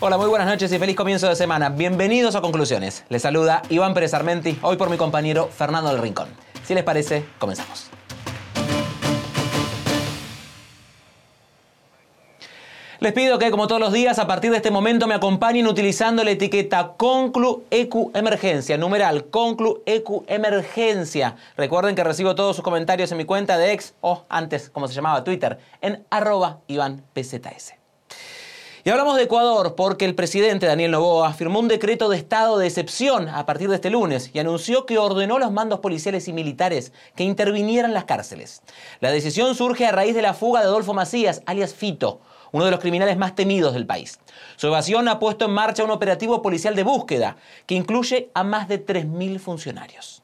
Hola, muy buenas noches y feliz comienzo de semana. Bienvenidos a Conclusiones. Les saluda Iván Pérez Armenti, hoy por mi compañero Fernando del Rincón. Si les parece, comenzamos. Les pido que, como todos los días, a partir de este momento me acompañen utilizando la etiqueta Conclu EQ Emergencia, numeral Conclu EQ Emergencia. Recuerden que recibo todos sus comentarios en mi cuenta de ex, o antes, como se llamaba, Twitter, en arroba IvánPZS. Y hablamos de Ecuador porque el presidente Daniel Noboa firmó un decreto de estado de excepción a partir de este lunes y anunció que ordenó a los mandos policiales y militares que intervinieran las cárceles. La decisión surge a raíz de la fuga de Adolfo Macías, alias Fito, uno de los criminales más temidos del país. Su evasión ha puesto en marcha un operativo policial de búsqueda que incluye a más de 3.000 funcionarios.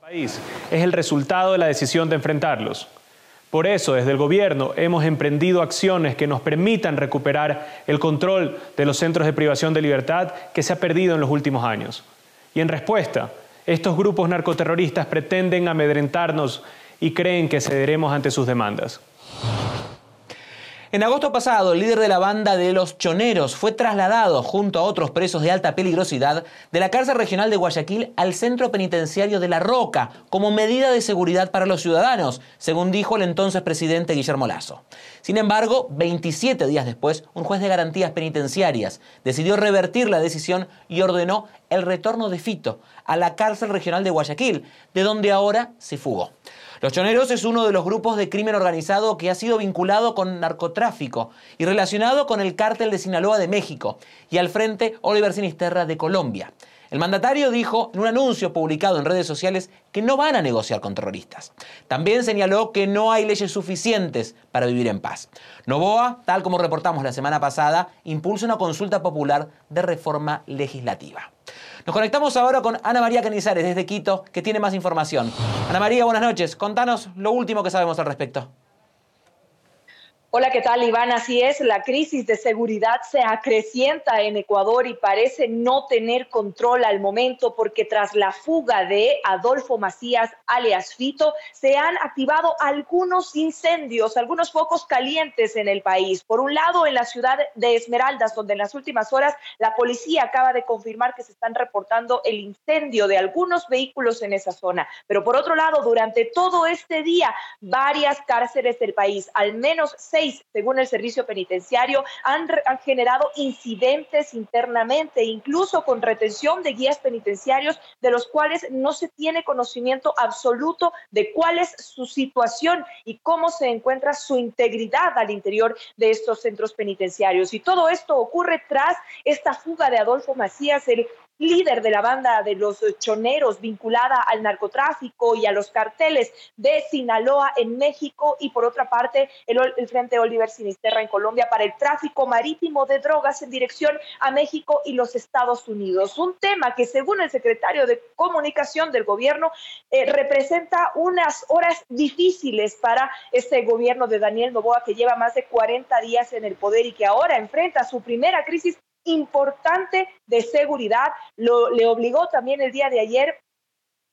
país es el resultado de la decisión de enfrentarlos. Por eso, desde el gobierno hemos emprendido acciones que nos permitan recuperar el control de los centros de privación de libertad que se ha perdido en los últimos años. Y en respuesta, estos grupos narcoterroristas pretenden amedrentarnos y creen que cederemos ante sus demandas. En agosto pasado, el líder de la banda de los Choneros fue trasladado junto a otros presos de alta peligrosidad de la cárcel regional de Guayaquil al centro penitenciario de La Roca como medida de seguridad para los ciudadanos, según dijo el entonces presidente Guillermo Lazo. Sin embargo, 27 días después, un juez de garantías penitenciarias decidió revertir la decisión y ordenó el retorno de Fito a la cárcel regional de Guayaquil, de donde ahora se fugó. Los Choneros es uno de los grupos de crimen organizado que ha sido vinculado con narcotráfico y relacionado con el cártel de Sinaloa de México y al frente Oliver Sinisterra de Colombia. El mandatario dijo en un anuncio publicado en redes sociales que no van a negociar con terroristas. También señaló que no hay leyes suficientes para vivir en paz. Novoa, tal como reportamos la semana pasada, impulsa una consulta popular de reforma legislativa. Nos conectamos ahora con Ana María Canizares desde Quito, que tiene más información. Ana María, buenas noches. Contanos lo último que sabemos al respecto. Hola, ¿qué tal, Iván? Así es, la crisis de seguridad se acrecienta en Ecuador y parece no tener control al momento porque tras la fuga de Adolfo Macías, alias Fito, se han activado algunos incendios, algunos focos calientes en el país. Por un lado, en la ciudad de Esmeraldas, donde en las últimas horas la policía acaba de confirmar que se están reportando el incendio de algunos vehículos en esa zona. Pero por otro lado, durante todo este día, varias cárceles del país, al menos según el servicio penitenciario, han, han generado incidentes internamente, incluso con retención de guías penitenciarios de los cuales no se tiene conocimiento absoluto de cuál es su situación y cómo se encuentra su integridad al interior de estos centros penitenciarios. Y todo esto ocurre tras esta fuga de Adolfo Macías, el líder de la banda de los choneros vinculada al narcotráfico y a los carteles de Sinaloa en México y por otra parte el, Frente Oliver Sinisterra en Colombia para el tráfico marítimo de drogas en dirección a México y los Estados Unidos. Un tema que según el secretario de Comunicación del gobierno eh, representa unas horas difíciles para este gobierno de Daniel Novoa que lleva más de 40 días en el poder y que ahora enfrenta su primera crisis importante de seguridad. Lo, le obligó también el día de ayer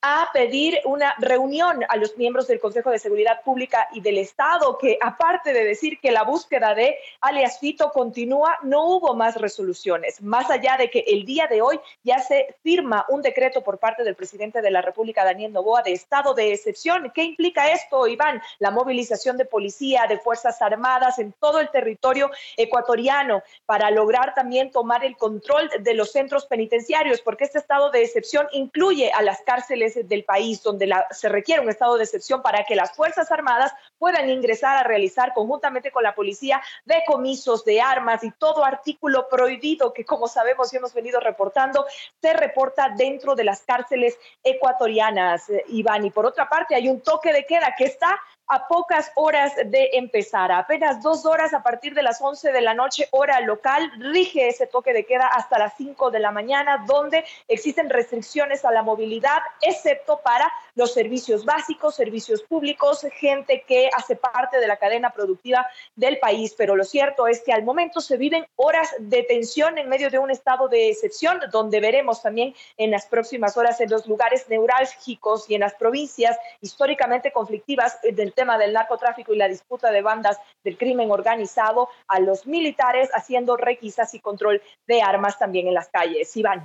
a pedir una reunión a los miembros del Consejo de Seguridad Pública y del Estado, que aparte de decir que la búsqueda de alias Fito continúa, no hubo más resoluciones, más allá de que el día de hoy ya se firma un decreto por parte del presidente de la República, Daniel Novoa, de estado de excepción. ¿Qué implica esto, Iván? La movilización de policía, de Fuerzas Armadas en todo el territorio ecuatoriano para lograr también tomar el control de los centros penitenciarios, porque este estado de excepción incluye a las cárceles del país, donde se requiere un estado de excepción para que las Fuerzas Armadas puedan ingresar a realizar conjuntamente con la policía decomisos de armas y todo artículo prohibido que, como sabemos y hemos venido reportando, se reporta dentro de las cárceles ecuatorianas, eh, Iván. Y por otra parte, hay un toque de queda que está a pocas horas de empezar, apenas dos horas a partir de las 11 de la noche hora local, rige ese toque de queda hasta las 5 de la mañana, donde existen restricciones a la movilidad, excepto para los servicios básicos, servicios públicos, gente que hace parte de la cadena productiva del país. Pero lo cierto es que al momento se viven horas de tensión en medio de un estado de excepción, donde veremos también en las próximas horas en los lugares neurálgicos y en las provincias históricamente conflictivas del tema del narcotráfico y la disputa de bandas del crimen organizado a los militares haciendo requisas y control de armas también en las calles. Iván.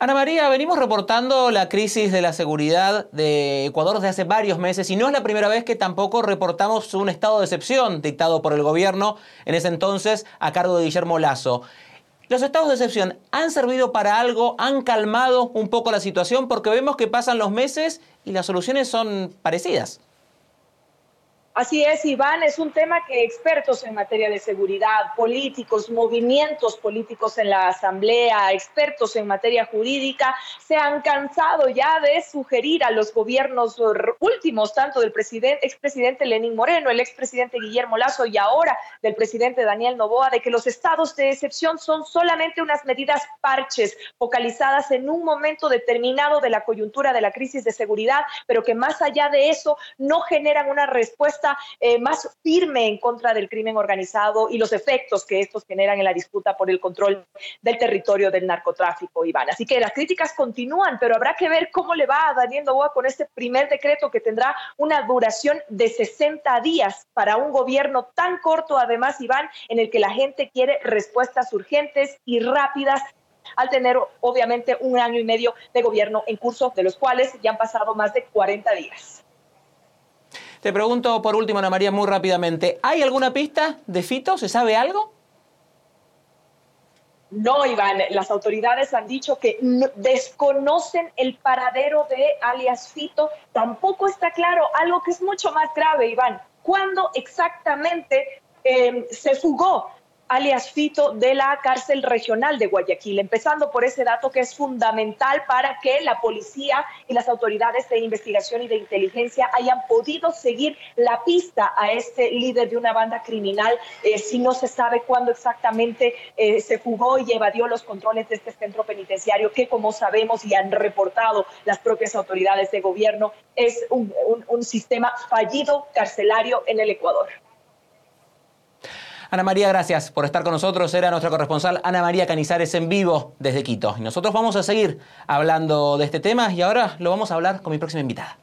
Ana María, venimos reportando la crisis de la seguridad de Ecuador desde hace varios meses y no es la primera vez que tampoco reportamos un estado de excepción dictado por el gobierno en ese entonces a cargo de Guillermo Lazo. ¿Los estados de excepción han servido para algo? ¿Han calmado un poco la situación? Porque vemos que pasan los meses y las soluciones son parecidas. Así es, Iván, es un tema que expertos en materia de seguridad, políticos, movimientos políticos en la Asamblea, expertos en materia jurídica, se han cansado ya de sugerir a los gobiernos últimos, tanto del presidente, expresidente Lenín Moreno, el expresidente Guillermo Lazo y ahora del presidente Daniel Novoa, de que los estados de excepción son solamente unas medidas parches focalizadas en un momento determinado de la coyuntura de la crisis de seguridad, pero que más allá de eso no generan una respuesta eh, más firme en contra del crimen organizado y los efectos que estos generan en la disputa por el control del territorio del narcotráfico, Iván. Así que las críticas continúan, pero habrá que ver cómo le va a Daniel Novoa con este primer decreto que tendrá una duración de 60 días para un gobierno tan corto, además, Iván, en el que la gente quiere respuestas urgentes y rápidas al tener obviamente un año y medio de gobierno en curso, de los cuales ya han pasado más de 40 días. Te pregunto por último, Ana María, muy rápidamente, ¿hay alguna pista de Fito? ¿Se sabe algo? No, Iván, las autoridades han dicho que desconocen el paradero de alias Fito. Tampoco está claro algo que es mucho más grave, Iván. ¿Cuándo exactamente eh, se fugó alias Fito de la cárcel regional de Guayaquil, empezando por ese dato que es fundamental para que la policía y las autoridades de investigación y de inteligencia hayan podido seguir la pista a este líder de una banda criminal, eh, si no se sabe cuándo exactamente eh, se fugó y evadió los controles de este centro penitenciario, que como sabemos y han reportado las propias autoridades de gobierno, es un sistema fallido carcelario en el Ecuador. Ana María, gracias por estar con nosotros. Era nuestra corresponsal Ana María Canizares en vivo desde Quito. Y nosotros vamos a seguir hablando de este tema y ahora lo vamos a hablar con mi próxima invitada.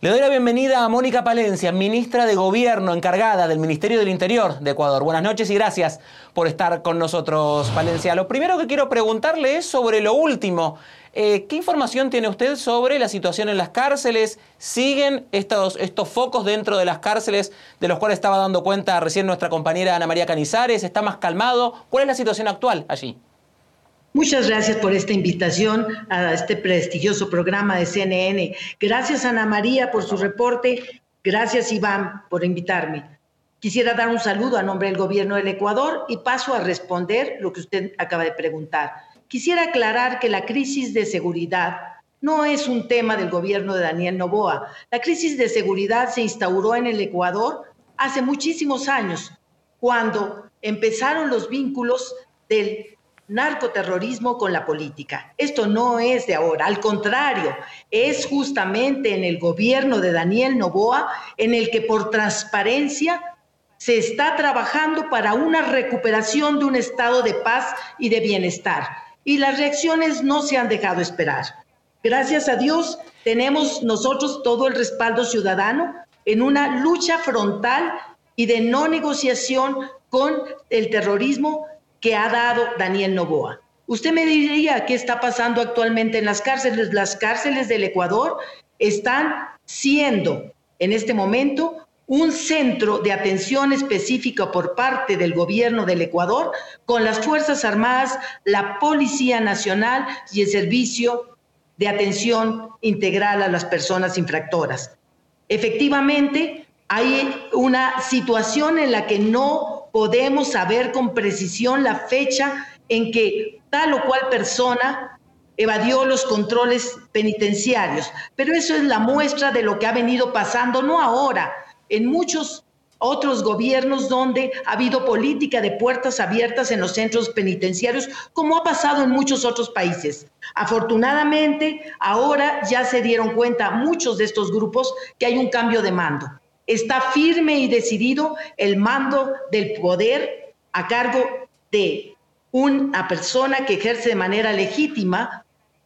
Le doy la bienvenida a Mónica Palencia, ministra de Gobierno encargada del Ministerio del Interior de Ecuador. Buenas noches y gracias por estar con nosotros, Palencia. Lo primero que quiero preguntarle es sobre lo último eh, ¿Qué información tiene usted sobre la situación en las cárceles? ¿Siguen estos, estos focos dentro de las cárceles de los cuales estaba dando cuenta recién nuestra compañera Ana María Canizares? ¿Está más calmado? ¿Cuál es la situación actual allí? Muchas gracias por esta invitación a este prestigioso programa de CNN. Gracias Ana María por su reporte. Gracias Iván por invitarme. Quisiera dar un saludo a nombre del gobierno del Ecuador y paso a responder lo que usted acaba de preguntar. Quisiera aclarar que la crisis de seguridad no es un tema del gobierno de Daniel Novoa. La crisis de seguridad se instauró en el Ecuador hace muchísimos años, cuando empezaron los vínculos del narcoterrorismo con la política. Esto no es de ahora, al contrario, es justamente en el gobierno de Daniel Novoa en el que por transparencia se está trabajando para una recuperación de un estado de paz y de bienestar y las reacciones no se han dejado esperar. Gracias a Dios tenemos nosotros todo el respaldo ciudadano en una lucha frontal y de no negociación con el terrorismo que ha dado Daniel Novoa. Usted me diría qué está pasando actualmente en las cárceles. Las cárceles del Ecuador están siendo en este momento un centro de atención específica por parte del gobierno del Ecuador con las Fuerzas Armadas, la Policía Nacional y el Servicio de Atención Integral a las Personas Infractoras. Efectivamente, hay una situación en la que no podemos saber con precisión la fecha en que tal o cual persona evadió los controles penitenciarios, pero eso es la muestra de lo que ha venido pasando, no ahora, en muchos otros gobiernos donde ha habido política de puertas abiertas en los centros penitenciarios, como ha pasado en muchos otros países. Afortunadamente, ahora ya se dieron cuenta muchos de estos grupos que hay un cambio de mando. Está firme y decidido el mando del poder a cargo de una persona que ejerce de manera legítima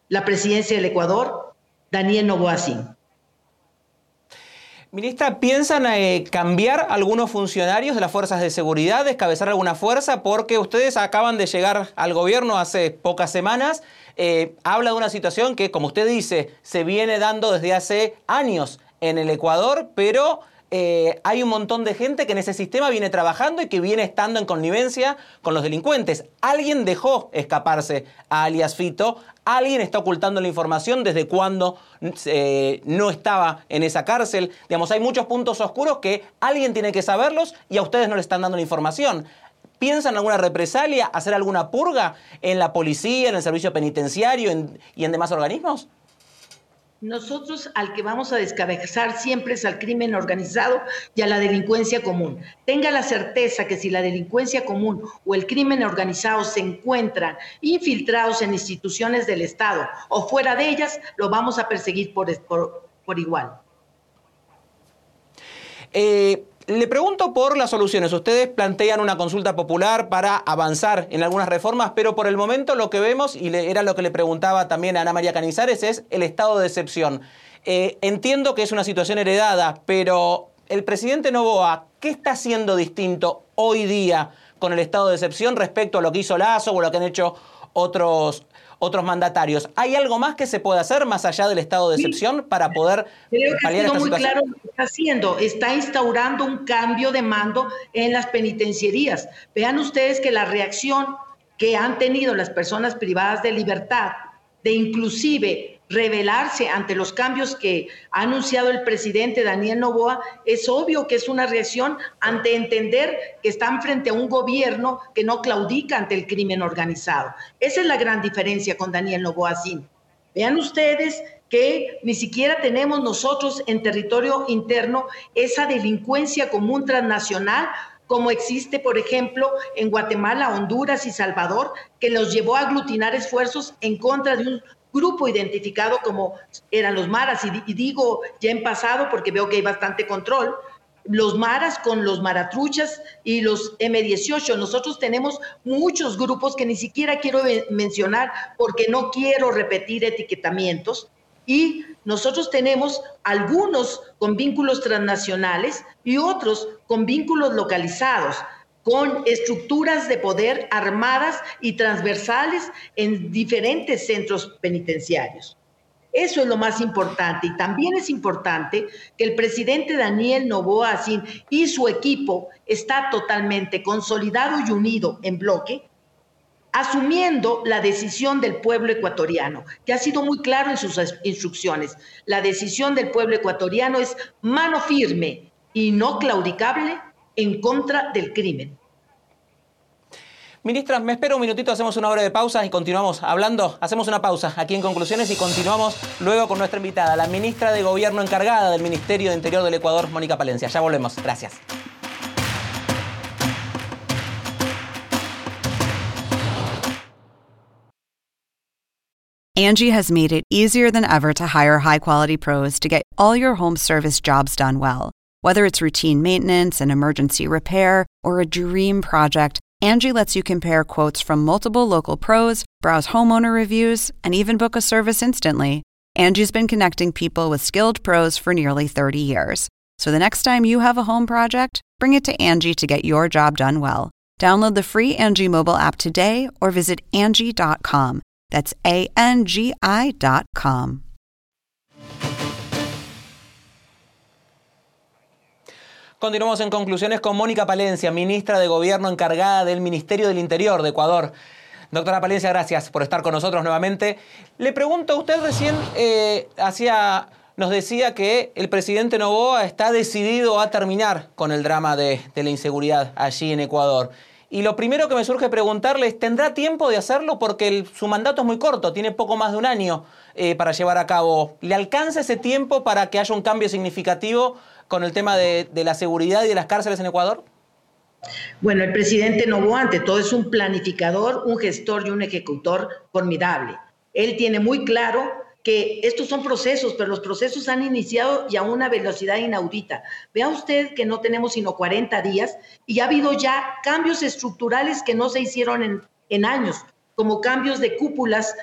la presidencia del Ecuador, Daniel Novoa Ministra, ¿piensan eh, cambiar algunos funcionarios de las fuerzas de seguridad, descabezar alguna fuerza? Porque ustedes acaban de llegar al gobierno hace pocas semanas. Eh, habla de una situación que, como usted dice, se viene dando desde hace años en el Ecuador, pero eh, hay un montón de gente que en ese sistema viene trabajando y que viene estando en connivencia con los delincuentes. Alguien dejó escaparse a alias Fito, alguien está ocultando la información desde cuando eh, no estaba en esa cárcel. Digamos, hay muchos puntos oscuros que alguien tiene que saberlos y a ustedes no le están dando la información. ¿Piensan en alguna represalia, hacer alguna purga en la policía, en el servicio penitenciario y en demás organismos? Nosotros al que vamos a descabezar siempre es al crimen organizado y a la delincuencia común. Tenga la certeza que si la delincuencia común o el crimen organizado se encuentran infiltrados en instituciones del Estado o fuera de ellas, lo vamos a perseguir por, igual. Eh, le pregunto por las soluciones. Ustedes plantean una consulta popular para avanzar en algunas reformas, pero por el momento lo que vemos, y era lo que le preguntaba también a Ana María Canizares, es el estado de excepción. Eh, entiendo que es una situación heredada, pero el presidente Novoa, ¿qué está haciendo distinto hoy día con el estado de excepción respecto a lo que hizo Lazo o lo que han hecho otros, otros mandatarios. ¿Hay algo más que se puede hacer más allá del estado de excepción para poder Creo que paliar esta muy claro lo que está haciendo. Está instaurando un cambio de mando en las penitenciarías. Vean ustedes que la reacción que han tenido las personas privadas de libertad, de inclusive revelarse ante los cambios que ha anunciado el presidente Daniel Novoa, es obvio que es una reacción ante entender que están frente a un gobierno que no claudica ante el crimen organizado. Esa es la gran diferencia con Daniel Novoa Sin. Vean ustedes que ni siquiera tenemos nosotros en territorio interno esa delincuencia común transnacional como existe, por ejemplo, en Guatemala, Honduras y Salvador, que los llevó a aglutinar esfuerzos en contra de un grupo identificado como eran los maras, y, digo ya en pasado porque veo que hay bastante control, los maras con los maratruchas y los M18. Nosotros tenemos muchos grupos que ni siquiera quiero mencionar porque no quiero repetir etiquetamientos. Y nosotros tenemos algunos con vínculos transnacionales y otros con vínculos localizados con estructuras de poder armadas y transversales en diferentes centros penitenciarios. Eso es lo más importante. Y también es importante que el presidente Daniel Novoa Sin y su equipo está totalmente consolidado y unido en bloque, asumiendo la decisión del pueblo ecuatoriano, que ha sido muy claro en sus instrucciones. La decisión del pueblo ecuatoriano es mano firme y no claudicable en contra del crimen. Ministra, me espero un minutito, hacemos una hora de pausa y continuamos hablando. Hacemos una pausa aquí en conclusiones y continuamos luego con nuestra invitada, la ministra de Gobierno encargada del Ministerio de Interior del Ecuador, Mónica Palencia. Ya volvemos. Gracias. Angie has made it easier than ever to hire high quality pros to get all your home service jobs done well. Whether it's routine maintenance, an emergency repair, or a dream project, Angie lets you compare quotes from multiple local pros, browse homeowner reviews, and even book a service instantly. Angie's been connecting people with skilled pros for nearly 30 years. So the next time you have a home project, bring it to Angie to get your job done well. Download the free Angie mobile app today or visit Angie.com. That's A N G I.com. Continuamos en conclusiones con Mónica Palencia, ministra de Gobierno encargada del Ministerio del Interior de Ecuador. Doctora Palencia, gracias por estar con nosotros nuevamente. Le pregunto, usted recién eh, nos decía que el presidente Novoa está decidido a terminar con el drama de, la inseguridad allí en Ecuador. Y lo primero que me surge preguntarle es, ¿tendrá tiempo de hacerlo? Porque su mandato es muy corto, tiene poco más de un año eh, para llevar a cabo. ¿Le alcanza ese tiempo para que haya un cambio significativo con el tema de, la seguridad y de las cárceles en Ecuador? Bueno, el presidente Novoa ante todo es un planificador, un gestor y un ejecutor formidable. Él tiene muy claro que estos son procesos, pero los procesos han iniciado y a una velocidad inaudita. Vea usted que no tenemos sino 40 días y ha habido ya cambios estructurales que no se hicieron en, años, como cambios de cúpulas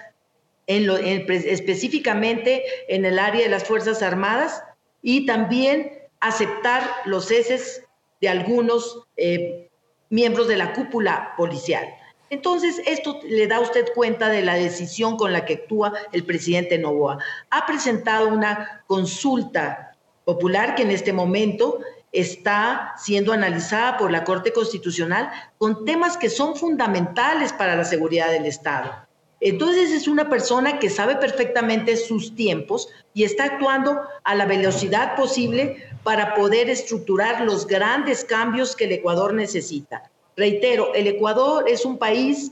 en específicamente en el área de las Fuerzas Armadas y también aceptar los ceses de algunos eh, miembros de la cúpula policial. Entonces, esto le da usted cuenta de la decisión con la que actúa el presidente Novoa. Ha presentado una consulta popular que en este momento está siendo analizada por la Corte Constitucional con temas que son fundamentales para la seguridad del Estado. Entonces es una persona que sabe perfectamente sus tiempos y está actuando a la velocidad posible para poder estructurar los grandes cambios que el Ecuador necesita. Reitero, el Ecuador es un país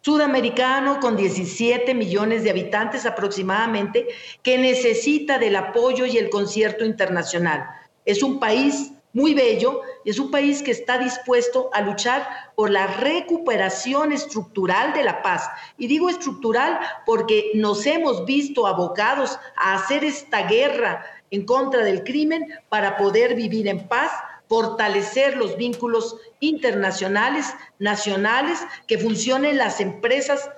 sudamericano con 17 millones de habitantes aproximadamente que necesita del apoyo y el concierto internacional. Es un país muy bello y es un país que está dispuesto a luchar por la recuperación estructural de la paz. Y digo estructural porque nos hemos visto abocados a hacer esta guerra en contra del crimen para poder vivir en paz, fortalecer los vínculos internacionales, nacionales, que funcionen las empresas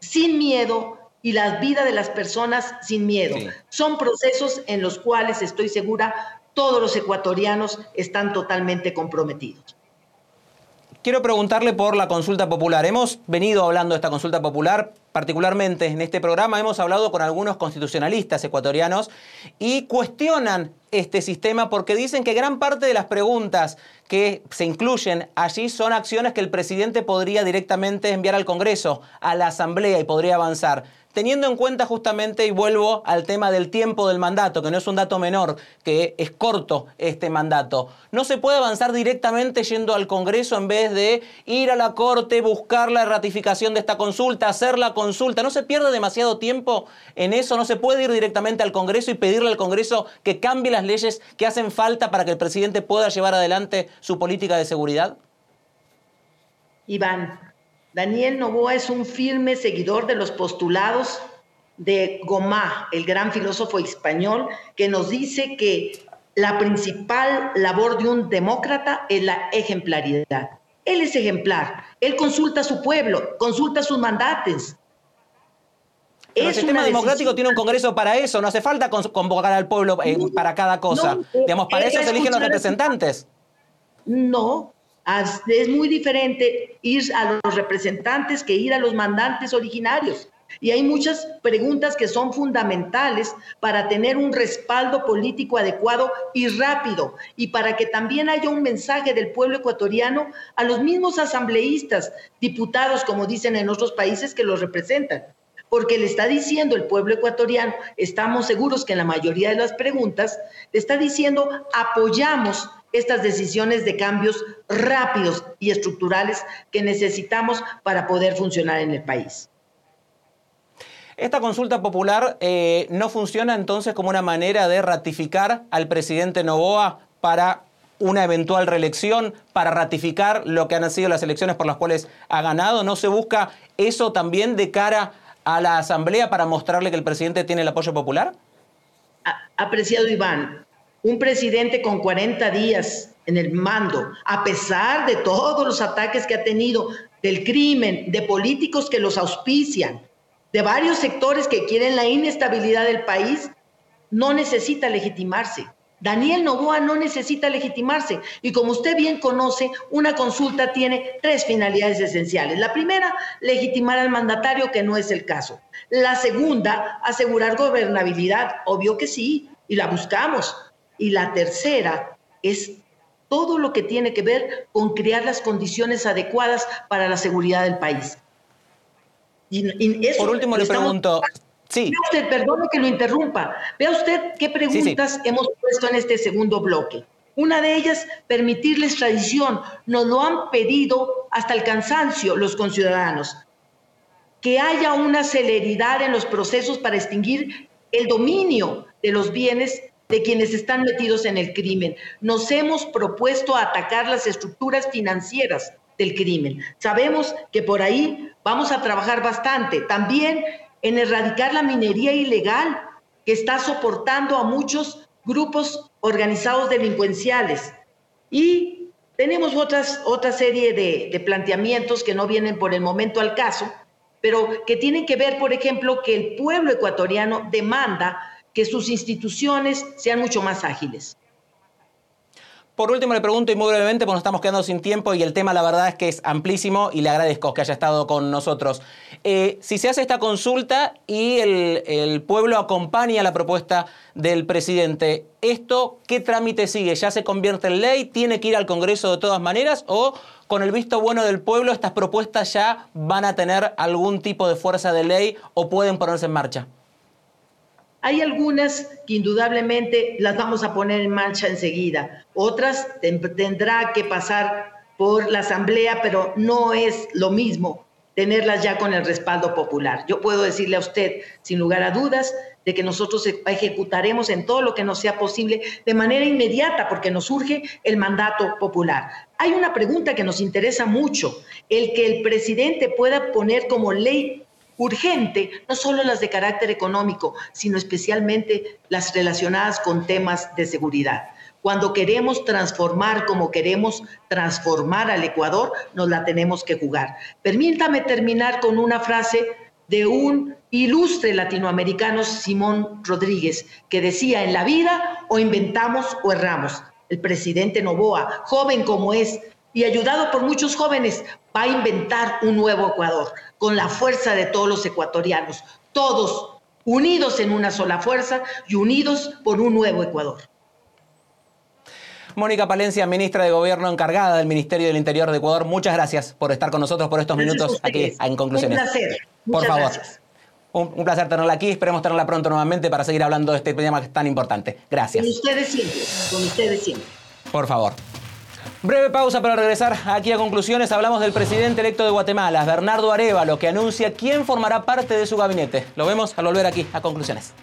sin miedo y la vida de las personas sin miedo. Son procesos en los cuales estoy segura todos los ecuatorianos están totalmente comprometidos. Quiero preguntarle por la consulta popular. Hemos venido hablando de esta consulta popular, particularmente en este programa hemos hablado con algunos constitucionalistas ecuatorianos y cuestionan este sistema porque dicen que gran parte de las preguntas que se incluyen allí son acciones que el presidente podría directamente enviar al Congreso, a la Asamblea y podría avanzar. Teniendo en cuenta justamente, y vuelvo al tema del tiempo del mandato, que no es un dato menor, que es corto este mandato, no se puede avanzar directamente yendo al Congreso en vez de ir a la Corte, buscar la ratificación de esta consulta, hacer la consulta, no se pierde demasiado tiempo en eso, no se puede ir directamente al Congreso y pedirle al Congreso que cambie las leyes que hacen falta para que el presidente pueda llevar adelante su política de seguridad. Iván, Daniel Novoa es un firme seguidor de los postulados de Gomá, el gran filósofo español, que nos dice que la principal labor de un demócrata es la ejemplaridad. Él es ejemplar, él consulta a su pueblo, consulta sus mandates. El sistema democrático tiene un congreso para eso, no hace falta convocar al pueblo eh, para cada cosa. Digamos, para eso se eligen los representantes. No, es muy diferente ir a los representantes que ir a los mandantes originarios. Y hay muchas preguntas que son fundamentales para tener un respaldo político adecuado y rápido y para que también haya un mensaje del pueblo ecuatoriano a los mismos asambleístas, diputados, como dicen en otros países que los representan. Porque le está diciendo el pueblo ecuatoriano, estamos seguros que en la mayoría de las preguntas, le está diciendo apoyamos estas decisiones de cambios rápidos y estructurales que necesitamos para poder funcionar en el país. Esta consulta popular eh, no funciona entonces como una manera de ratificar al presidente Novoa para una eventual reelección, para ratificar lo que han sido las elecciones por las cuales ha ganado. ¿No se busca eso también de cara la Asamblea para mostrarle que el presidente tiene el apoyo popular? Apreciado Iván, un presidente con 40 días en el mando, a pesar de todos los ataques que ha tenido del crimen, de políticos que los auspician, de varios sectores que quieren la inestabilidad del país, no necesita legitimarse. Daniel Novoa no necesita legitimarse y como usted bien conoce, una consulta tiene tres finalidades esenciales. La primera, legitimar al mandatario, que no es el caso. La segunda, asegurar gobernabilidad, obvio que sí, y la buscamos. Y la tercera es todo lo que tiene que ver con crear las condiciones adecuadas para la seguridad del país. Por último, le pregunto. Sí. Vea usted, perdone que lo interrumpa. Vea usted qué preguntas hemos puesto en este segundo bloque. Una de ellas, permitir la extradición. Nos lo han pedido hasta el cansancio los conciudadanos. Que haya una celeridad en los procesos para extinguir el dominio de los bienes de quienes están metidos en el crimen. Nos hemos propuesto atacar las estructuras financieras del crimen. Sabemos que por ahí vamos a trabajar bastante. También en erradicar la minería ilegal que está soportando a muchos grupos organizados delincuenciales. Y tenemos otras, otra serie de, de planteamientos que no vienen por el momento al caso, pero que tienen que ver, por ejemplo, que el pueblo ecuatoriano demanda que sus instituciones sean mucho más ágiles. Por último, le pregunto y muy brevemente, porque nos estamos quedando sin tiempo y el tema, la verdad, es que es amplísimo y le agradezco que haya estado con nosotros. Eh, si se hace esta consulta y el, el, pueblo acompaña la propuesta del presidente, ¿esto qué trámite sigue? ¿Ya se convierte en ley? ¿Tiene que ir al Congreso de todas maneras? ¿O con el visto bueno del pueblo estas propuestas ya van a tener algún tipo de fuerza de ley o pueden ponerse en marcha? Hay algunas que indudablemente las vamos a poner en marcha enseguida, otras tendrá que pasar por la Asamblea, pero no es lo mismo tenerlas ya con el respaldo popular. Yo puedo decirle a usted, sin lugar a dudas, de que nosotros e-, ejecutaremos en todo lo que nos sea posible de manera inmediata, porque nos surge el mandato popular. Hay una pregunta que nos interesa mucho, el que el presidente pueda poner como ley urgente, no solo las de carácter económico, sino especialmente las relacionadas con temas de seguridad. Cuando queremos transformar como queremos transformar al Ecuador, nos la tenemos que jugar. Permítame terminar con una frase de un ilustre latinoamericano, Simón Rodríguez, que decía, en la vida o inventamos o erramos. El presidente Novoa, joven como es, y ayudado por muchos jóvenes, va a inventar un nuevo Ecuador con la fuerza de todos los ecuatorianos, todos unidos en una sola fuerza y unidos por un nuevo Ecuador. Mónica Palencia, ministra de Gobierno encargada del Ministerio del Interior de Ecuador, muchas gracias por estar con nosotros por estos minutos aquí en conclusiones. Un placer. por favor. Un, un, placer tenerla aquí. Esperemos tenerla pronto nuevamente para seguir hablando de este tema que es tan importante. Gracias. Con ustedes siempre. Con ustedes siempre. Por favor. Breve pausa para regresar aquí a conclusiones. Hablamos del presidente electo de Guatemala, Bernardo Arevalo, que anuncia quién formará parte de su gabinete. Lo vemos al volver aquí a conclusiones.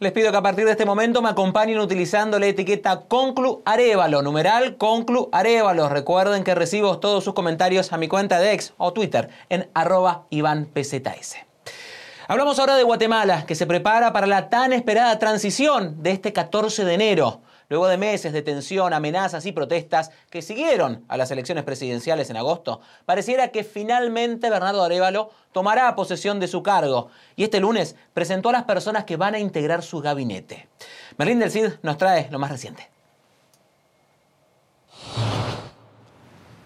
Les pido que a partir de este momento me acompañen utilizando la etiqueta Conclu Arevalo, numeral Conclu Arevalo. Recuerden que recibo todos sus comentarios a mi cuenta de ex o Twitter en arroba IvánPZS. Hablamos ahora de Guatemala, que se prepara para la tan esperada transición de este 14 de enero. Luego de meses de tensión, amenazas y protestas que siguieron a las elecciones presidenciales en agosto, pareciera que finalmente Bernardo Arevalo tomará posesión de su cargo y este lunes presentó a las personas que van a integrar su gabinete. Merlín del Cid nos trae lo más reciente.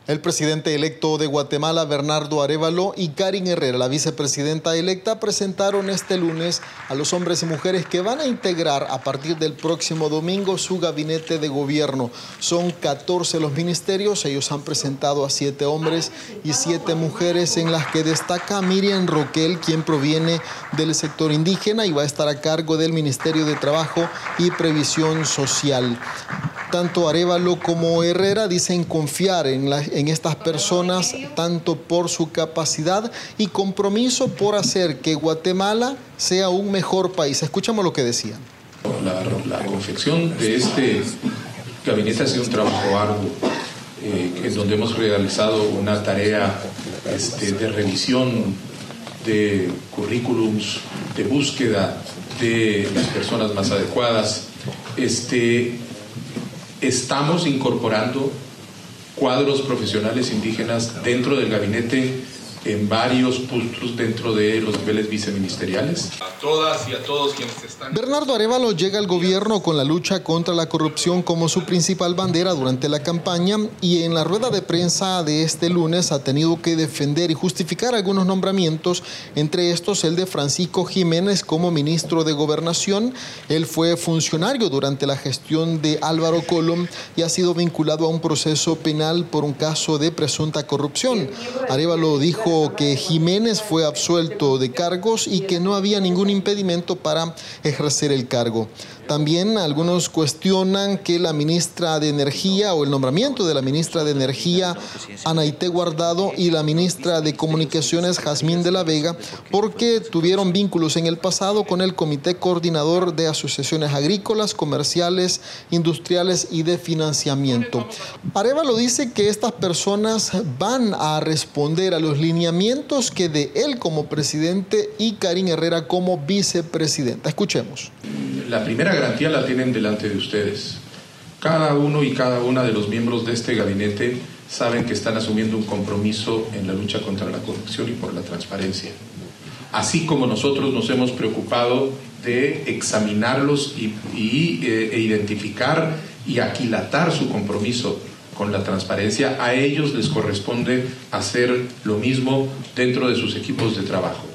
El presidente electo de Guatemala, Bernardo Arevalo, y Karin Herrera, la vicepresidenta electa, presentaron este lunes a los hombres y mujeres que van a integrar a partir del próximo domingo su gabinete de gobierno. Son 14 los ministerios, ellos han presentado a siete hombres y siete mujeres, en las que destaca Miriam Roquel, quien proviene del sector indígena y va a estar a cargo del Ministerio de Trabajo y Previsión Social. Tanto Arevalo como Herrera dicen confiar en, estas personas tanto por su capacidad y compromiso por hacer que Guatemala sea un mejor país. Escuchamos lo que decían. La, la confección de este gabinete ha sido un trabajo arduo, eh, en donde hemos realizado una tarea este, de revisión de currículums, de búsqueda de las personas más adecuadas. Este, estamos incorporando cuadros profesionales indígenas dentro del gabinete en varios puntos dentro de los niveles viceministeriales. A todas y a todos quienes están. Bernardo Arevalo llega al gobierno con la lucha contra la corrupción como su principal bandera durante la campaña y en la rueda de prensa de este lunes ha tenido que defender y justificar algunos nombramientos, entre estos el de Francisco Jiménez como ministro de Gobernación. Él fue funcionario durante la gestión de Álvaro Colom y ha sido vinculado a un proceso penal por un caso de presunta corrupción. Arevalo dijo que Jiménez fue absuelto de cargos y que no había ningún impedimento para ejercer el cargo. También algunos cuestionan que la ministra de Energía o el nombramiento de la ministra de Energía, Anaite Guardado, y la ministra de Comunicaciones, Jazmín de la Vega, porque tuvieron vínculos en el pasado con el Comité Coordinador de Asociaciones Agrícolas, Comerciales, Industriales y de Financiamiento. Arevalo dice que estas personas van a responder a los lineamientos que de él como presidente y Karin Herrera como vicepresidenta. Escuchemos la primera garantía la tienen delante de ustedes. Cada uno y cada una de los miembros de este gabinete saben que están asumiendo un compromiso en la lucha contra la corrupción y por la transparencia. Así como nosotros nos hemos preocupado de examinarlos y, eh, e identificar y aquilatar su compromiso con la transparencia, a ellos les corresponde hacer lo mismo dentro de sus equipos de trabajo.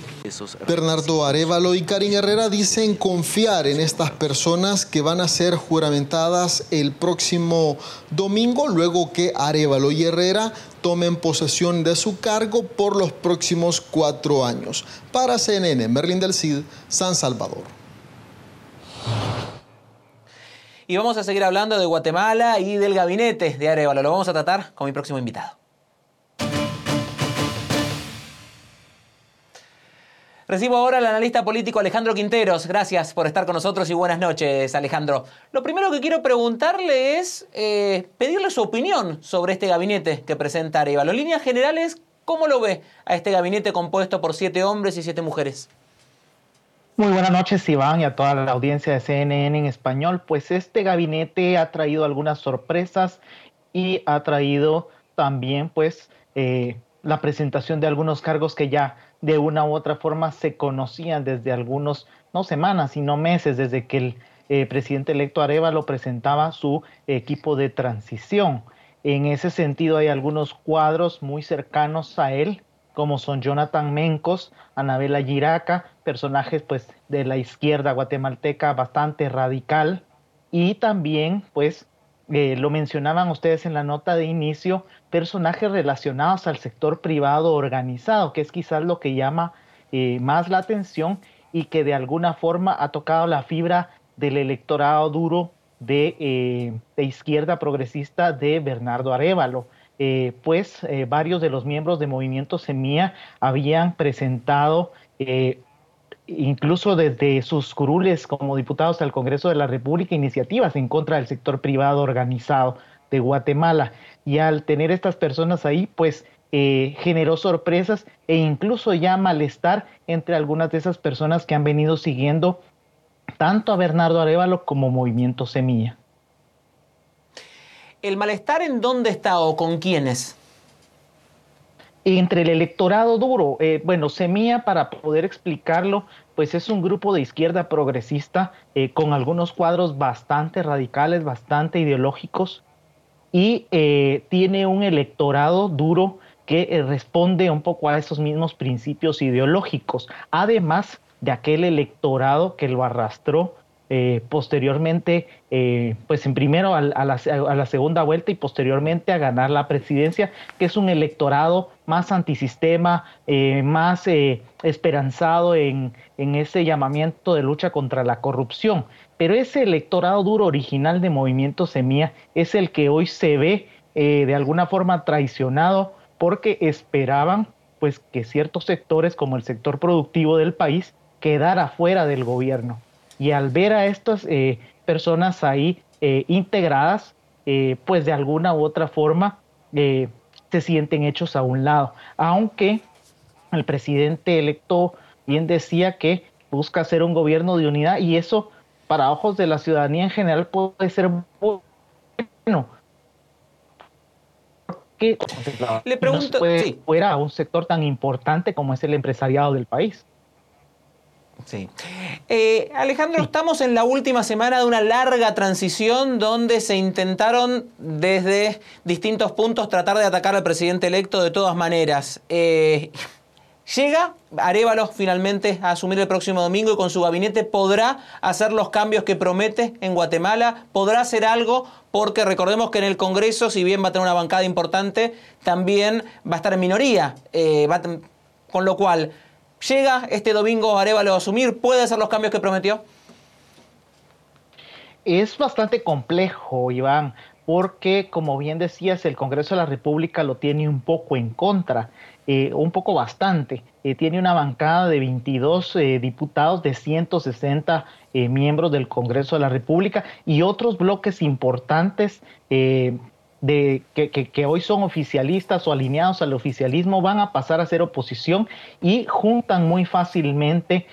Bernardo Arevalo y Karin Herrera dicen confiar en estas personas que van a ser juramentadas el próximo domingo, luego que Arevalo y Herrera tomen posesión de su cargo por los próximos cuatro años. Para CNN, Merlin del Cid, San Salvador. Y vamos a seguir hablando de Guatemala y del gabinete de Arevalo. Lo vamos a tratar con mi próximo invitado. Recibo ahora al analista político Alejandro Quinteros. Gracias por estar con nosotros y buenas noches, Alejandro. Lo primero que quiero preguntarle es eh, pedirle su opinión sobre este gabinete que presenta Arevalo. Líneas generales, ¿cómo lo ve a este gabinete compuesto por siete hombres y siete mujeres? Muy buenas noches, Iván, y a toda la audiencia de CNN en español. Pues este gabinete ha traído algunas sorpresas y ha traído también, pues, eh, la presentación de algunos cargos que ya de una u otra forma se conocían desde algunos, no semanas, sino meses, desde que el eh, presidente electo Arevalo presentaba su equipo de transición. En ese sentido hay algunos cuadros muy cercanos a él, como son Jonathan Mencos, Anabela Giraca, personajes pues de la izquierda guatemalteca bastante radical, y también pues eh, lo mencionaban ustedes en la nota de inicio, personajes relacionados al sector privado organizado, que es quizás lo que llama eh, más la atención y que de alguna forma ha tocado la fibra del electorado duro de, eh, izquierda progresista de Bernardo Arevalo. pues varios de los miembros de Movimiento Semilla habían presentado incluso desde sus curules como diputados al Congreso de la República, iniciativas en contra del sector privado organizado de Guatemala. Y al tener estas personas ahí, pues eh, generó sorpresas e incluso ya malestar entre algunas de esas personas que han venido siguiendo tanto a Bernardo Arevalo como Movimiento Semilla. ¿El malestar en dónde está o con quiénes? entre el electorado duro. Eh, bueno, Semilla, para poder explicarlo, pues es un grupo de izquierda progresista eh, con algunos cuadros bastante radicales, bastante ideológicos y eh, tiene un electorado duro que responde un poco a esos mismos principios ideológicos, además de aquel electorado que lo arrastró eh, posteriormente, eh, pues en primero a, la, segunda vuelta y posteriormente a ganar la presidencia, que es un electorado más antisistema, eh, más esperanzado en, en, ese llamamiento de lucha contra la corrupción. Pero ese electorado duro original de Movimiento Semilla es el que hoy se ve de alguna forma traicionado porque esperaban pues que ciertos sectores como el sector productivo del país quedara fuera del gobierno y al ver a estas eh, personas ahí eh, integradas, eh, pues de alguna u otra forma se sienten hechos a un lado. Aunque el presidente electo bien decía que busca hacer un gobierno de unidad y eso para ojos de la ciudadanía en general puede ser bueno que le pregunto, fuera un sector tan importante como es el empresariado del país. Sí. Eh, Alejandro, estamos en la última semana de una larga transición donde se intentaron desde distintos puntos tratar de atacar al presidente electo de todas maneras. Eh, llega Arevalo finalmente a asumir el próximo domingo y con su gabinete podrá hacer los cambios que promete en Guatemala, podrá hacer algo porque recordemos que en el Congreso, si bien va a tener una bancada importante, también va a estar en minoría. Eh, con lo cual, ¿Llega este domingo Arevalo a asumir? ¿Puede hacer los cambios que prometió? Es bastante complejo, Iván, porque como bien decías, el Congreso de la República lo tiene un poco en contra, eh, un poco bastante. Eh, tiene una bancada de 22 eh, diputados de 160 miembros del Congreso de la República y otros bloques importantes de que, que, hoy son oficialistas o alineados al oficialismo van a pasar a ser oposición y juntan muy fácilmente,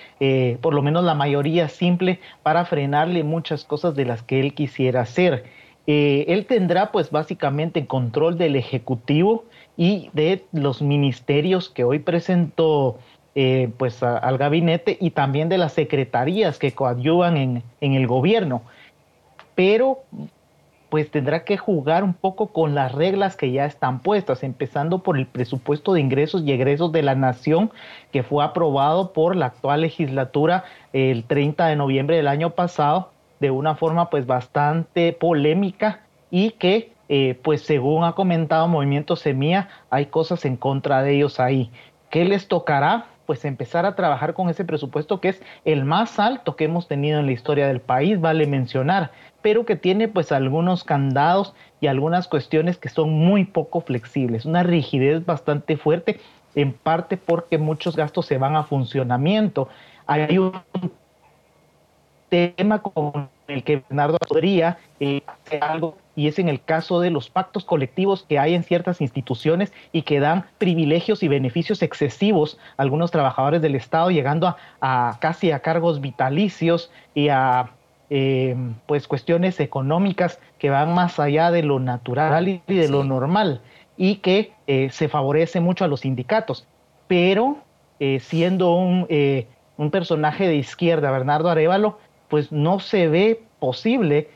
por lo menos la mayoría simple, para frenarle muchas cosas de las que él quisiera hacer. Él tendrá pues básicamente control del Ejecutivo y de los ministerios que hoy presentó eh, pues al gabinete y también de las secretarías que coadyuvan en, en el gobierno. Pero pues tendrá que jugar un poco con las reglas que ya están puestas, empezando por el presupuesto de ingresos y egresos de la nación que fue aprobado por la actual legislatura el 30 de noviembre del año pasado de una forma pues bastante polémica y que eh, pues según ha comentado Movimiento Semilla hay cosas en contra de ellos ahí. ¿Qué les tocará? pues empezar a trabajar con ese presupuesto que es el más alto que hemos tenido en la historia del país, vale mencionar pero que tiene pues algunos candados y algunas cuestiones que son muy poco flexibles, una rigidez bastante fuerte, en parte porque muchos gastos se van a funcionamiento. Hay un tema con el que Bernardo podría eh, hacer algo y es en el caso de los pactos colectivos que hay en ciertas instituciones y que dan privilegios y beneficios excesivos a algunos trabajadores del Estado, llegando a, a casi a cargos vitalicios y a eh, pues cuestiones económicas que van más allá de lo natural y de lo normal y que eh, se favorece mucho a los sindicatos. Pero eh, siendo un, un, personaje de izquierda, Bernardo Arevalo, pues no se ve posible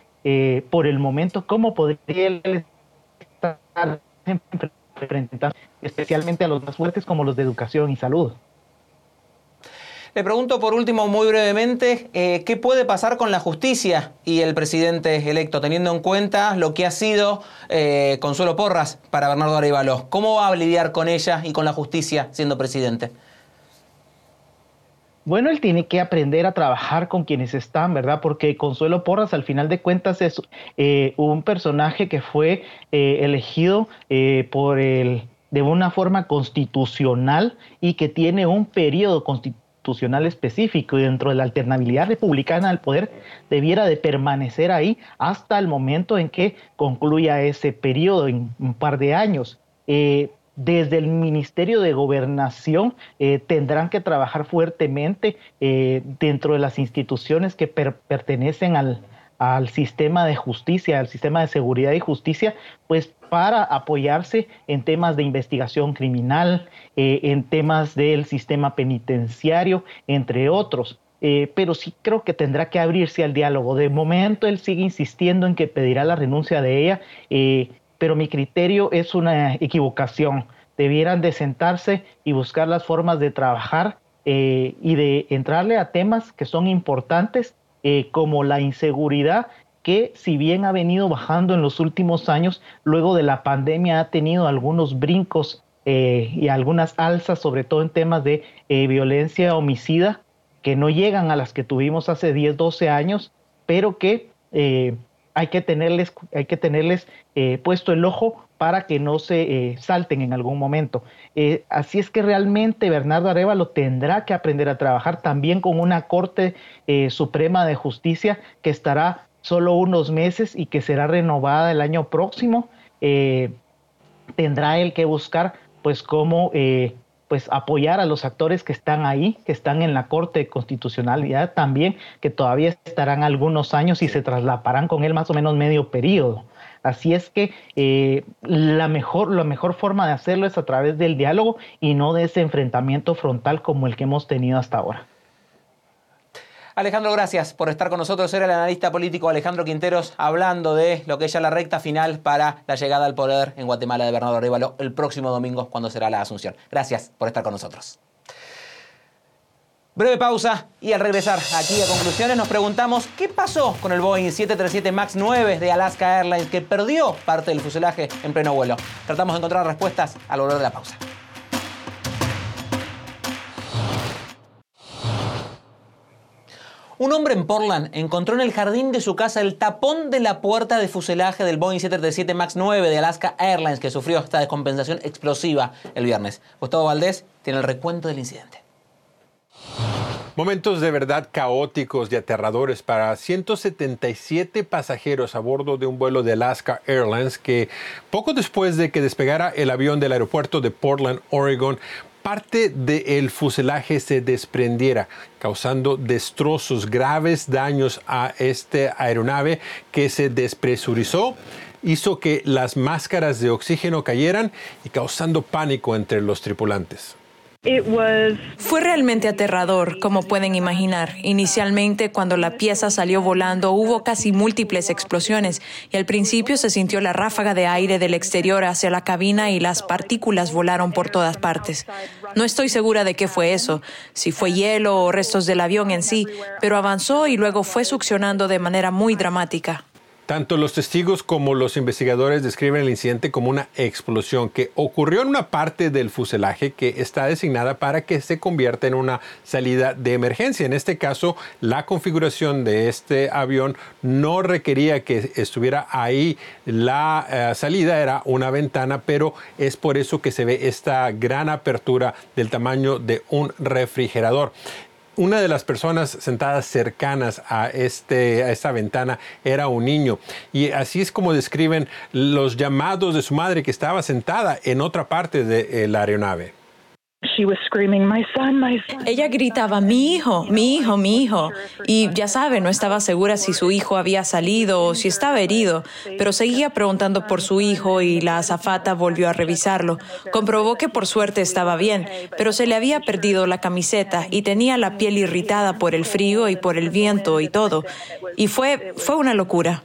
por el momento cómo podría estar enfrentando especialmente a los más fuertes como los de educación y salud. Le pregunto por último muy brevemente, eh, ¿qué puede pasar con la justicia y el presidente electo, teniendo en cuenta lo que ha sido eh, Consuelo Porras para Bernardo Arevalo? ¿Cómo va a lidiar con ella y con la justicia siendo presidente? Bueno, él tiene que aprender a trabajar con quienes están, ¿verdad? Porque Consuelo Porras, al final de cuentas, es eh, un personaje que fue elegido por el, de una forma constitucional y que tiene un periodo constitucional constitucional específico y dentro de la alternabilidad republicana del poder debiera de permanecer ahí hasta el momento en que concluya ese periodo, en un par de años. Eh, desde el Ministerio de Gobernación eh, tendrán que trabajar fuertemente eh, dentro de las instituciones que pertenecen al, sistema de justicia, al sistema de seguridad y justicia, pues para apoyarse en temas de investigación criminal, eh, en temas del sistema penitenciario, entre otros. Pero sí creo que tendrá que abrirse al diálogo. De momento él sigue insistiendo en que pedirá la renuncia de ella, pero mi criterio es una equivocación. Debieran de sentarse y buscar las formas de trabajar y de entrarle a temas que son importantes eh, como la inseguridad que si bien ha venido bajando en los últimos años, luego de la pandemia ha tenido algunos brincos eh, y algunas alzas, sobre todo en temas de eh, violencia homicida, que no llegan a las que tuvimos hace 10, 12 años, pero que hay que tenerles, hay que tenerles puesto el ojo para que no se eh, salten en algún momento. Eh, así es que realmente Bernardo Arevalo tendrá que aprender a trabajar también con una Corte eh, Suprema de Justicia que estará solo unos meses y que será renovada el año próximo. tendrá él que buscar pues cómo pues apoyar a los actores que están ahí, que están en la Corte de Constitucionalidad también, que todavía estarán algunos años y se traslaparán con él más o menos medio periodo. Así es que eh, la, mejor, la mejor forma de hacerlo es a través del diálogo y no de ese enfrentamiento frontal como el que hemos tenido hasta ahora. Alejandro, gracias por estar con nosotros. Era el analista político Alejandro Quinteros hablando de lo que es ya la recta final para la llegada al poder en Guatemala de Bernardo Arevalo el próximo domingo cuando será la asunción. Gracias por estar con nosotros. Breve pausa y al regresar aquí a conclusiones nos preguntamos qué pasó con el Boeing 737 MAX 9 de Alaska Airlines que perdió parte del fuselaje en pleno vuelo. Tratamos de encontrar respuestas al volver de la pausa. Un hombre en Portland encontró en el jardín de su casa el tapón de la puerta de fuselaje del Boeing 737 MAX 9 de Alaska Airlines que sufrió esta descompensación explosiva el viernes. Gustavo Valdés tiene el recuento del incidente. Momentos de verdad caóticos y aterradores para 177 pasajeros a bordo de un vuelo de Alaska Airlines que poco después de que despegara el avión del aeropuerto de Portland, Oregon, parte del fuselaje se desprendiera, causando destrozos, graves daños a esta aeronave que se despresurizó hizo que las máscaras de oxígeno cayeran y causando pánico entre los tripulantes. Fue realmente aterrador, como pueden imaginar. Inicialmente, cuando la pieza salió volando, hubo casi múltiples explosiones y al principio se sintió la ráfaga de aire del exterior hacia la cabina y las partículas volaron por todas partes. No estoy segura de qué fue eso, si fue hielo o restos del avión en sí, pero avanzó y luego fue succionando de manera muy dramática. Tanto los testigos como los investigadores describen el incidente como una explosión que ocurrió en una parte del fuselaje que está designada para que se convierta en una salida de emergencia. En este caso, la configuración de este avión no requería que estuviera ahí la eh, salida, era una ventana, pero es por eso que se ve esta gran apertura del tamaño de un refrigerador una de las personas sentadas cercanas a, este, a esta ventana era un niño. Y así es como describen los llamados de su madre que estaba sentada en otra parte de la aeronave. Ella gritaba, mi hijo, mi hijo, mi hijo. Y ya sabe, no estaba segura si su hijo había salido o si estaba herido, pero seguía preguntando por su hijo y la azafata volvió a revisarlo. Comprobó que por suerte estaba bien, pero se le había perdido la camiseta y tenía la piel irritada por el frío y por el viento y todo. Y fue, fue una locura.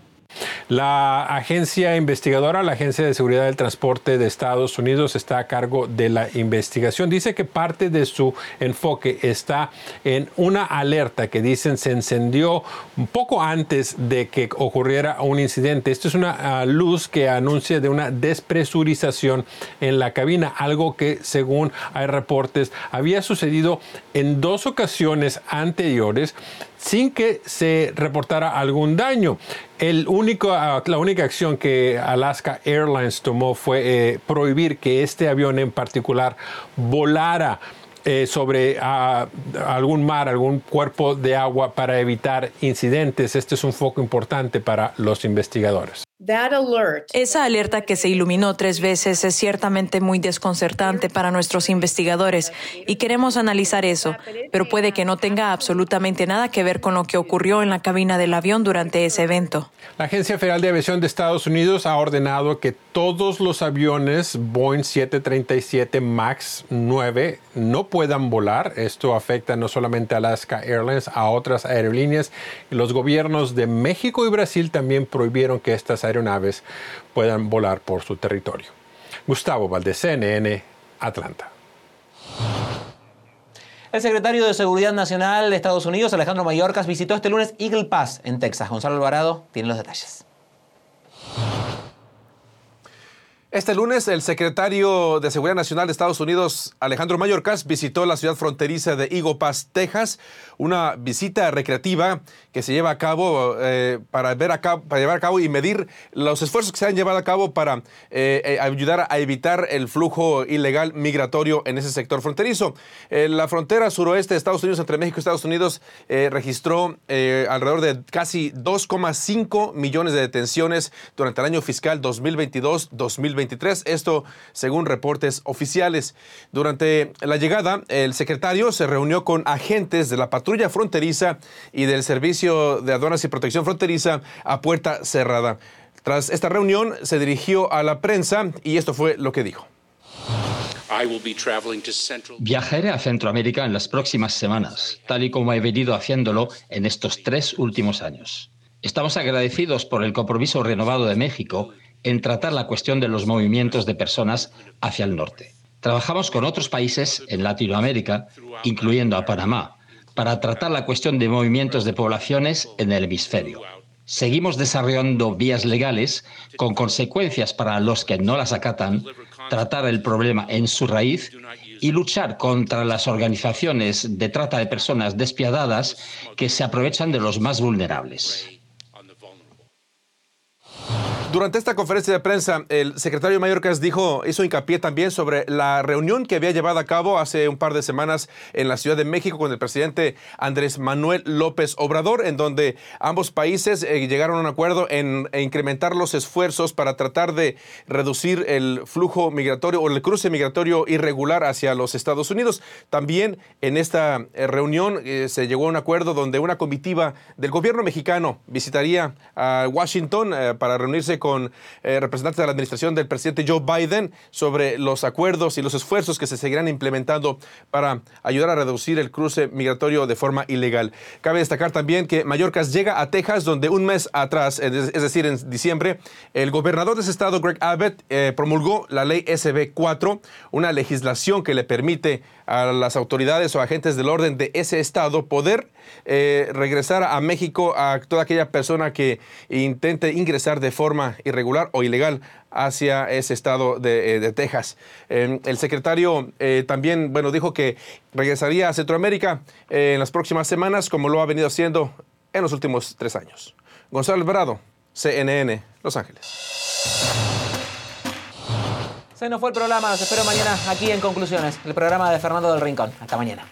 La agencia investigadora, la Agencia de Seguridad del Transporte de Estados Unidos, está a cargo de la investigación. Dice que parte de su enfoque está en una alerta que dicen se encendió un poco antes de que ocurriera un incidente. Esto es una ah, luz que anuncia de una despresurización en la cabina, algo que según hay reportes había sucedido en dos ocasiones anteriores sin que se reportara algún daño. El único, ah, la única acción que Alaska Airlines tomó fue eh, prohibir que este avión en particular volara eh, sobre ah, algún mar, algún cuerpo de agua para evitar incidentes. Este es un foco importante para los investigadores. Esa alerta que se iluminó tres veces es ciertamente muy desconcertante para nuestros investigadores y queremos analizar eso, pero puede que no tenga absolutamente nada que ver con lo que ocurrió en la cabina del avión durante ese evento. La Agencia Federal de Aviación de Estados Unidos ha ordenado que todos los aviones Boeing 737 MAX 9 no puedan volar. Esto afecta no solamente a Alaska Airlines, a otras aerolíneas. Los gobiernos de México y Brasil también prohibieron que estas aeronaves puedan volar por su territorio. Gustavo Valdez, CNN, Atlanta. El secretario de Seguridad Nacional de Estados Unidos, Alejandro Mayorkas, visitó este lunes Eagle Pass en Texas. Gonzalo Alvarado tiene los detalles. Este lunes, el secretario de Seguridad Nacional de Estados Unidos, Alejandro Mayorkas, visitó la ciudad fronteriza de Eagle Pass, Texas, una visita recreativa que se lleva a cabo eh, para, ver a para llevar a cabo y medir los esfuerzos que se han llevado a cabo para eh, eh, ayudar a evitar el flujo ilegal migratorio en ese sector fronterizo. la frontera suroeste de Estados Unidos entre México y Estados Unidos registró alrededor de casi 2,5 millones de detenciones durante el año fiscal 2022-2023 2023, esto según reportes oficiales. Durante la llegada, el secretario se reunió con agentes de la patrulla fronteriza y del Servicio de Aduanas y Protección Fronteriza a puerta cerrada. Tras esta reunión, se dirigió a la prensa y esto fue lo que dijo. Viajaré a Centroamérica en las próximas semanas, tal y como he venido haciéndolo en estos tres últimos años. Estamos agradecidos por el compromiso renovado de México en tratar la cuestión de los movimientos de personas hacia el norte. Trabajamos con otros países en Latinoamérica, incluyendo a Panamá, para tratar la cuestión de movimientos de poblaciones en el hemisferio. Seguimos desarrollando vías legales con consecuencias para los que no las acatan, tratar el problema en su raíz y luchar contra las organizaciones de trata de personas despiadadas que se aprovechan de los más vulnerables. Durante esta conferencia de prensa, el secretario Mayorkas dijo, hizo hincapié también sobre la reunión que había llevado a cabo hace un par de semanas en la Ciudad de México con el presidente Andrés Manuel López Obrador, en donde ambos países eh, llegaron a un acuerdo en, incrementar los esfuerzos para tratar de reducir el flujo migratorio o el cruce migratorio irregular hacia los Estados Unidos. También en esta eh, reunión eh, se llegó a un acuerdo donde una comitiva del gobierno mexicano visitaría a Washington para reunirse con con eh, representantes de la administración del presidente Joe Biden sobre los acuerdos y los esfuerzos que se seguirán implementando para ayudar a reducir el cruce migratorio de forma ilegal. Cabe destacar también que Mallorcas llega a Texas, donde un mes atrás, es decir, en diciembre, el gobernador de ese estado, Greg Abbott, eh, promulgó la ley SB 4, una legislación que le permite a las autoridades o agentes del orden de ese estado poder eh, regresar a México a toda aquella persona que intente ingresar de forma irregular o ilegal hacia ese estado de, eh, Texas. el secretario eh, también, bueno, dijo que regresaría a Centroamérica en las próximas semanas, como lo ha venido haciendo en los últimos tres años. Gonzalo Alvarado, CNN, Los Ángeles. Se nos fue el programa, los espero mañana aquí en Conclusiones, el programa de Fernando del Rincón. Hasta mañana.